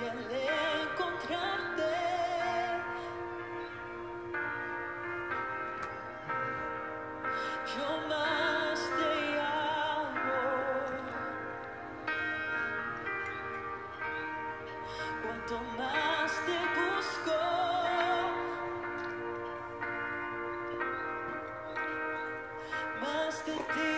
Al encontrarte, yo más te amo, cuanto más te busco, más de ti.